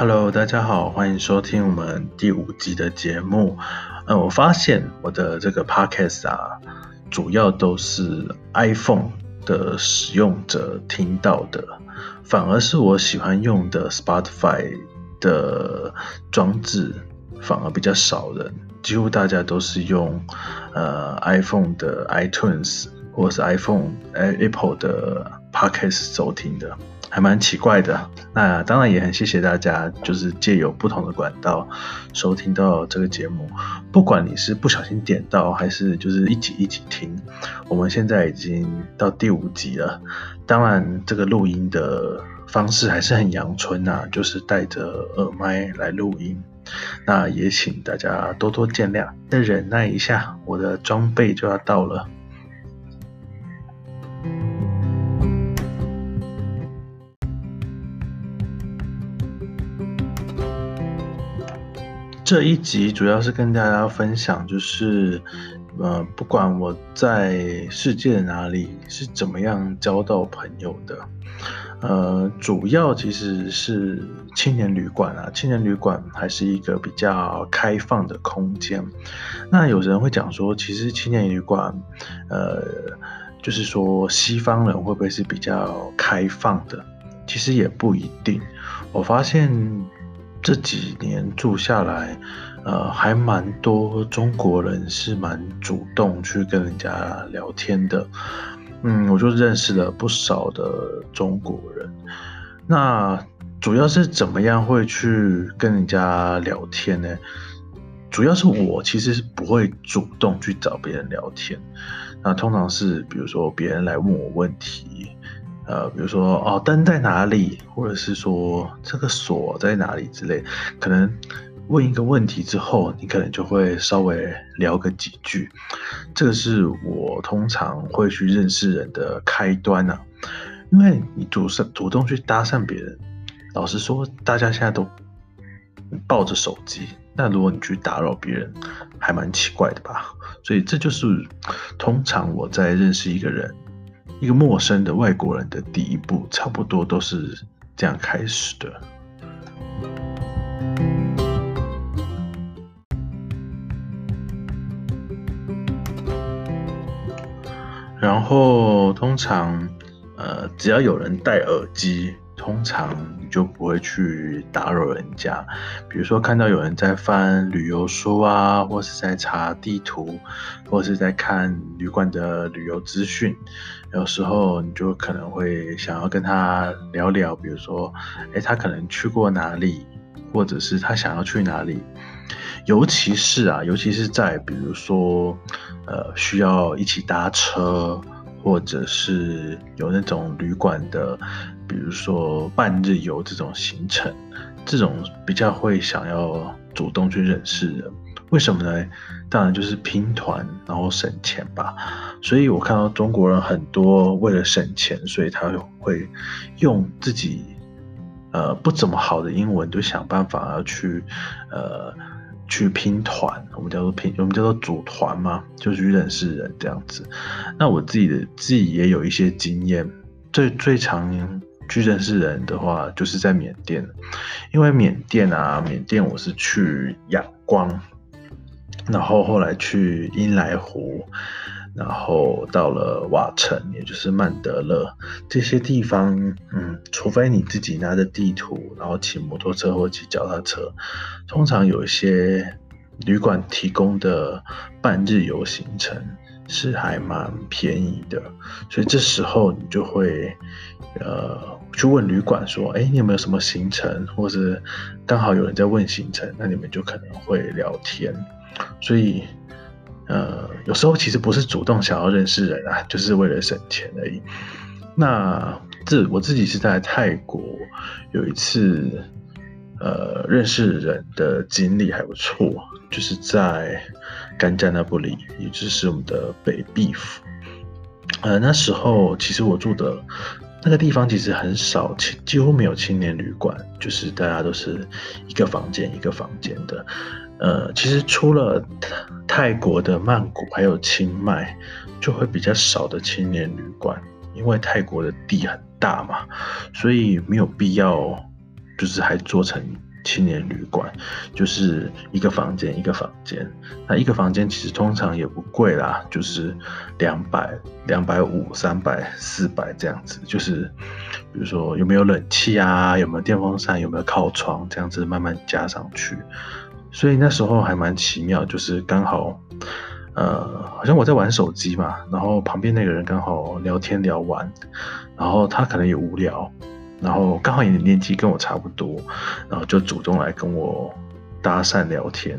Hello，大家好，欢迎收听我们第五集的节目。嗯，我发现我的这个 Podcast 啊，主要都是 iPhone 的使用者听到的，反而是我喜欢用的 Spotify 的装置，反而比较少人。几乎大家都是用呃 iPhone 的 iTunes 或是 iPhone Apple 的 Podcast 收听的。还蛮奇怪的，那当然也很谢谢大家，就是借由不同的管道收听到这个节目。不管你是不小心点到，还是就是一集一集听，我们现在已经到第五集了。当然，这个录音的方式还是很阳春呐，就是带着耳麦来录音。那也请大家多多见谅，再忍耐一下，我的装备就要到了。这一集主要是跟大家分享，就是呃，不管我在世界的哪里是怎么样交到朋友的，呃，主要其实是青年旅馆啊，青年旅馆还是一个比较开放的空间。那有人会讲说，其实青年旅馆，呃，就是说西方人会不会是比较开放的？其实也不一定。我发现。这几年住下来，呃，还蛮多中国人是蛮主动去跟人家聊天的，嗯，我就认识了不少的中国人。那主要是怎么样会去跟人家聊天呢？主要是我其实是不会主动去找别人聊天，那通常是比如说别人来问我问题。呃，比如说哦，灯在哪里，或者是说这个锁在哪里之类，可能问一个问题之后，你可能就会稍微聊个几句。这个是我通常会去认识人的开端呢，因为你主上主动去搭讪别人，老实说，大家现在都抱着手机，那如果你去打扰别人，还蛮奇怪的吧？所以这就是通常我在认识一个人。一个陌生的外国人的第一步，差不多都是这样开始的。然后通常，呃，只要有人戴耳机，通常你就不会去打扰人家。比如说看到有人在翻旅游书啊，或是在查地图，或是在看旅馆的旅游资讯。有时候你就可能会想要跟他聊聊，比如说，哎，他可能去过哪里，或者是他想要去哪里。尤其是啊，尤其是在比如说，呃，需要一起搭车，或者是有那种旅馆的，比如说半日游这种行程，这种比较会想要主动去认识人。为什么呢？当然就是拼团，然后省钱吧。所以我看到中国人很多为了省钱，所以他会用自己呃不怎么好的英文，就想办法要去呃去拼团。我们叫做拼，我们叫做组团嘛，就是去认识人这样子。那我自己的自己也有一些经验，最最常去认识人的话，就是在缅甸，因为缅甸啊，缅甸我是去仰光。然后后来去英莱湖，然后到了瓦城，也就是曼德勒这些地方，嗯，除非你自己拿着地图，然后骑摩托车或骑脚踏车，通常有一些旅馆提供的半日游行程是还蛮便宜的，所以这时候你就会，呃，去问旅馆说，哎，你有没有什么行程，或是刚好有人在问行程，那你们就可能会聊天。所以，呃，有时候其实不是主动想要认识人啊，就是为了省钱而已。那这我自己是在泰国有一次，呃，认识人的经历还不错，就是在甘加那布里，也就是我们的北壁府。呃，那时候其实我住的那个地方其实很少，几几乎没有青年旅馆，就是大家都是一个房间一个房间的。呃，其实除了泰国的曼谷还有清迈，就会比较少的青年旅馆，因为泰国的地很大嘛，所以没有必要，就是还做成青年旅馆，就是一个房间一个房间。那一个房间其实通常也不贵啦，就是两百、两百五、三百、四百这样子。就是比如说有没有冷气啊，有没有电风扇，有没有靠窗，这样子慢慢加上去。所以那时候还蛮奇妙，就是刚好。呃，好像我在玩手机嘛，然后旁边那个人刚好聊天聊完，然后他可能也无聊，然后刚好也年纪跟我差不多，然后就主动来跟我搭讪聊天，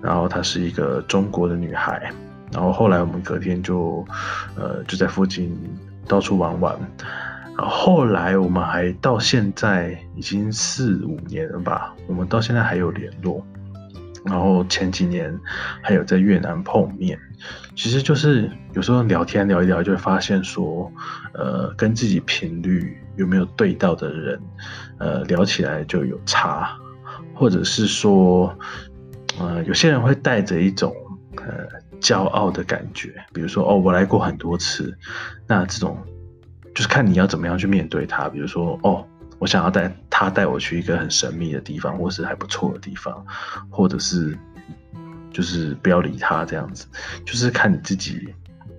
然后她是一个中国的女孩，然后后来我们隔天就呃就在附近到处玩玩，然后后来我们还到现在已经四五年了吧，我们到现在还有联络。然后前几年还有在越南碰面，其实就是有时候聊天聊一聊，就会发现说，呃，跟自己频率有没有对到的人，呃，聊起来就有差，或者是说，呃，有些人会带着一种呃骄傲的感觉，比如说哦，我来过很多次，那这种就是看你要怎么样去面对他，比如说哦。我想要带他带我去一个很神秘的地方，或是还不错的地方，或者是就是不要理他这样子，就是看你自己，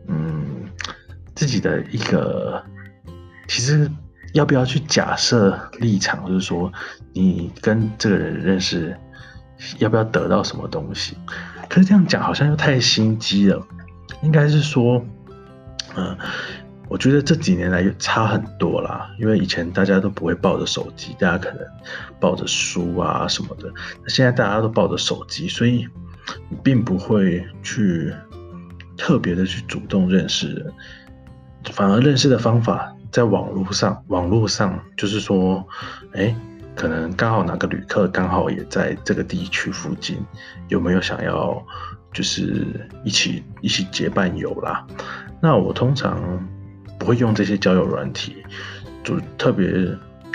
嗯，自己的一个，其实要不要去假设立场，就是说你跟这个人认识，要不要得到什么东西？可是这样讲好像又太心机了，应该是说，嗯。我觉得这几年来差很多啦，因为以前大家都不会抱着手机，大家可能抱着书啊什么的。那现在大家都抱着手机，所以你并不会去特别的去主动认识人，反而认识的方法在网络上。网络上就是说，哎，可能刚好哪个旅客刚好也在这个地区附近，有没有想要就是一起一起结伴游啦？那我通常。不会用这些交友软体，就特别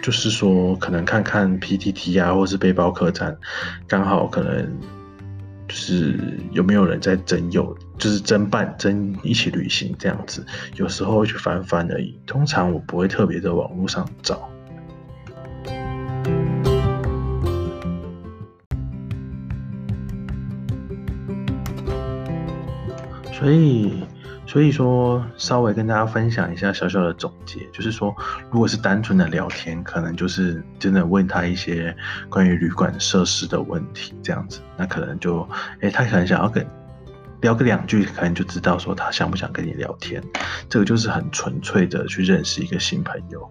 就是说，可能看看 PTT 啊，或是背包客栈，刚好可能就是有没有人在征友，就是征办、征一起旅行这样子。有时候会去翻翻而已，通常我不会特别的网络上找。所以。所以说，稍微跟大家分享一下小小的总结，就是说，如果是单纯的聊天，可能就是真的问他一些关于旅馆设施的问题，这样子，那可能就，哎，他可能想要跟聊个两句，可能就知道说他想不想跟你聊天，这个就是很纯粹的去认识一个新朋友。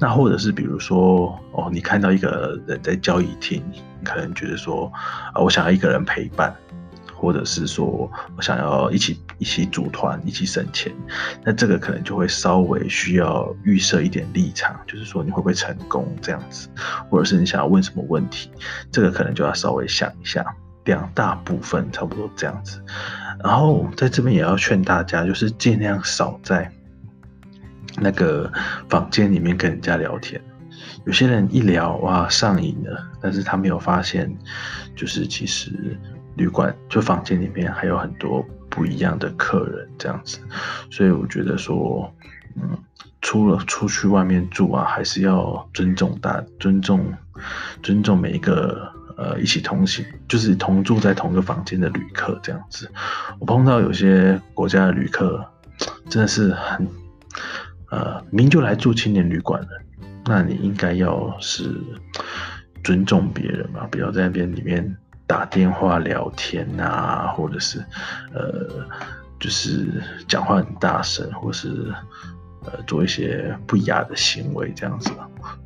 那或者是比如说，哦，你看到一个人在交易厅，可能觉得说，啊，我想要一个人陪伴。或者是说我想要一起一起组团一起省钱，那这个可能就会稍微需要预设一点立场，就是说你会不会成功这样子，或者是你想要问什么问题，这个可能就要稍微想一下。两大部分差不多这样子，然后在这边也要劝大家，就是尽量少在那个房间里面跟人家聊天。有些人一聊哇上瘾了，但是他没有发现，就是其实。旅馆就房间里面还有很多不一样的客人，这样子，所以我觉得说，嗯，出了出去外面住啊，还是要尊重大，尊重，尊重每一个呃一起同行，就是同住在同个房间的旅客这样子。我碰到有些国家的旅客，真的是很，呃，明就来住青年旅馆了，那你应该要是尊重别人嘛，不要在那边里面。打电话聊天啊，或者是，呃，就是讲话很大声，或是呃做一些不雅的行为，这样子，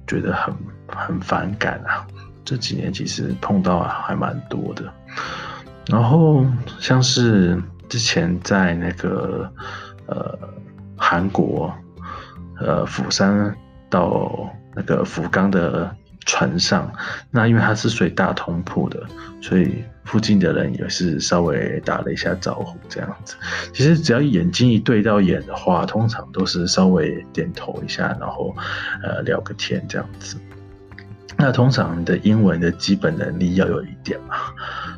觉得很很反感啊。这几年其实碰到还蛮多的。然后像是之前在那个呃韩国，呃釜山到那个福冈的。船上，那因为它是睡大通铺的，所以附近的人也是稍微打了一下招呼，这样子。其实只要眼睛一对到眼的话，通常都是稍微点头一下，然后呃聊个天这样子。那通常的英文的基本能力要有一点嘛，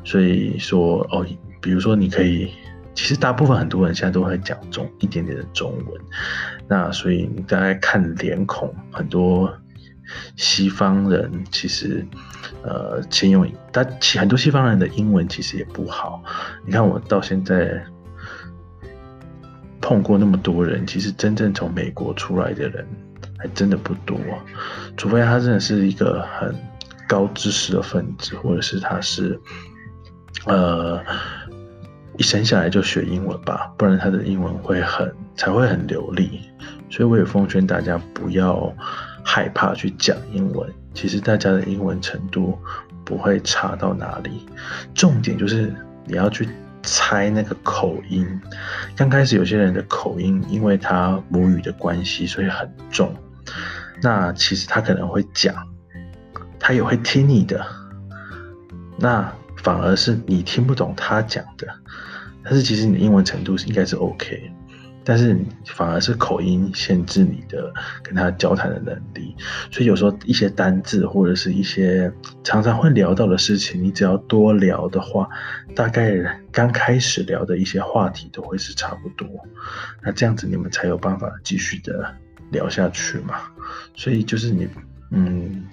所以说哦，比如说你可以，其实大部分很多人现在都会讲中一点点的中文，那所以你大概看脸孔很多。西方人其实，呃，先用，但很多西方人的英文其实也不好。你看我到现在碰过那么多人，其实真正从美国出来的人还真的不多，除非他真的是一个很高知识的分子，或者是他是，呃。一生下来就学英文吧，不然他的英文会很才会很流利。所以我也奉劝大家不要害怕去讲英文。其实大家的英文程度不会差到哪里，重点就是你要去猜那个口音。刚开始有些人的口音，因为他母语的关系，所以很重。那其实他可能会讲，他也会听你的。那反而是你听不懂他讲的。但是其实你的英文程度是应该是 OK，但是反而是口音限制你的跟他交谈的能力。所以有时候一些单字或者是一些常常会聊到的事情，你只要多聊的话，大概刚开始聊的一些话题都会是差不多。那这样子你们才有办法继续的聊下去嘛。所以就是你，嗯。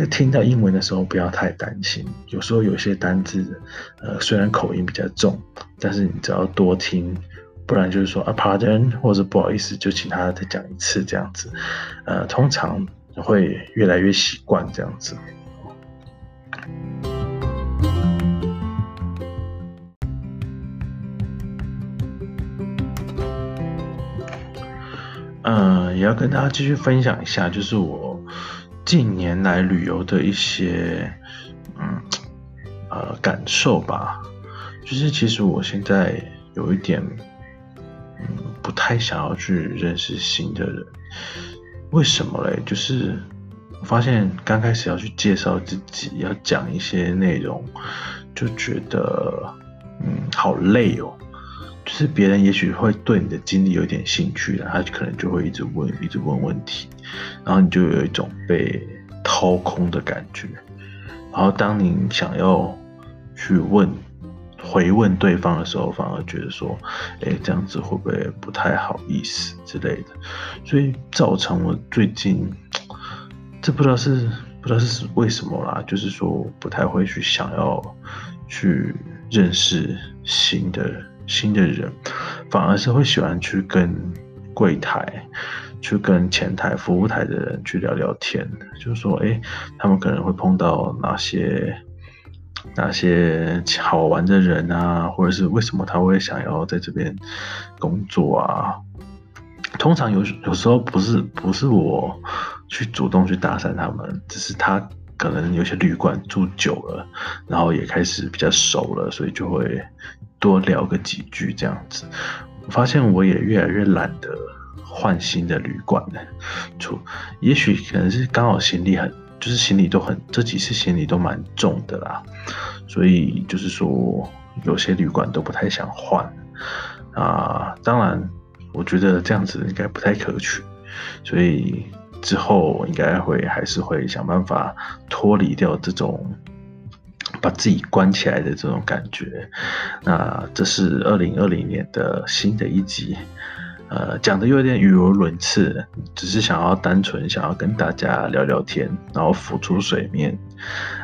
那听到英文的时候不要太担心，有时候有些单字，呃，虽然口音比较重，但是你只要多听，不然就是说啊，pardon，或者不好意思，就请他再讲一次这样子，呃，通常会越来越习惯这样子。嗯，也要跟大家继续分享一下，就是我。近年来旅游的一些，嗯，呃，感受吧，就是其实我现在有一点，太想要去认识新的人，为什么嘞？就是我发现刚开始要去介绍自己，要讲一些内容，就觉得，嗯，好累哦。就是别人也许会对你的经历有点兴趣，他可能就会一直问，一直问问题，然后你就有一种被掏空的感觉。然后当你想要去问、回问对方的时候，反而觉得说，哎，这样子会不会不太好意思之类的？所以造成我最近，这不知道是不知道是为什么啦，就是说不太会去想要去认识新的。新的人反而是会喜欢去跟柜台、去跟前台、服务台的人去聊聊天，就是说，哎，他们可能会碰到哪些那些好玩的人啊，或者是为什么他会想要在这边工作啊？通常有有时候不是不是我去主动去搭讪他们，只是他可能有些旅馆住久了，然后也开始比较熟了，所以就会。多聊个几句这样子，我发现我也越来越懒得换新的旅馆了。就也许可能是刚好行李很，就是行李都很，这几次行李都蛮重的啦，所以就是说有些旅馆都不太想换啊。当然，我觉得这样子应该不太可取，所以之后应该会还是会想办法脱离掉这种。把自己关起来的这种感觉，那这是二零二零年的新的一集，呃，讲的有点语无伦次，只是想要单纯想要跟大家聊聊天，然后浮出水面，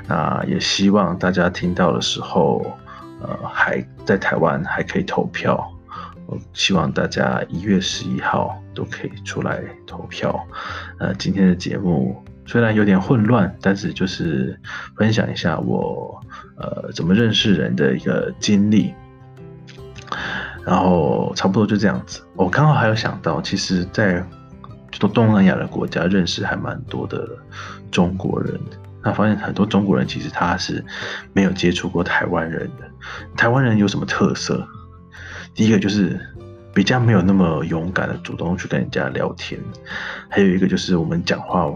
那也希望大家听到的时候，呃，还在台湾还可以投票，我希望大家一月十一号都可以出来投票，呃，今天的节目。虽然有点混乱，但是就是分享一下我呃怎么认识人的一个经历，然后差不多就这样子。我刚好还有想到，其实，在东东南亚的国家认识还蛮多的中国人，那发现很多中国人其实他是没有接触过台湾人的。台湾人有什么特色？第一个就是比较没有那么勇敢的主动去跟人家聊天，还有一个就是我们讲话。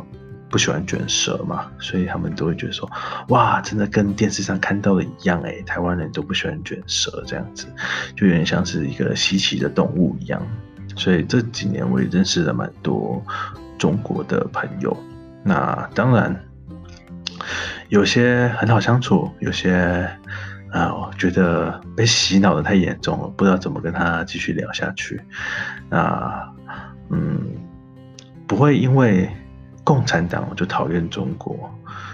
不喜欢卷舌嘛，所以他们都会觉得说，哇，真的跟电视上看到的一样哎，台湾人都不喜欢卷舌，这样子就有点像是一个稀奇的动物一样。所以这几年我也认识了蛮多中国的朋友，那当然有些很好相处，有些啊，我觉得被洗脑的太严重了，不知道怎么跟他继续聊下去。那嗯，不会因为。共产党就讨厌中国，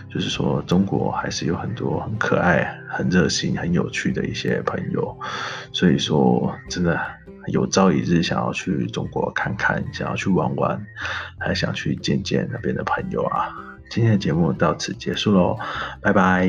就是说中国还是有很多很可爱、很热心、很有趣的一些朋友，所以说真的有朝一日想要去中国看看，想要去玩玩，还想去见见那边的朋友啊。今天的节目到此结束喽，拜拜。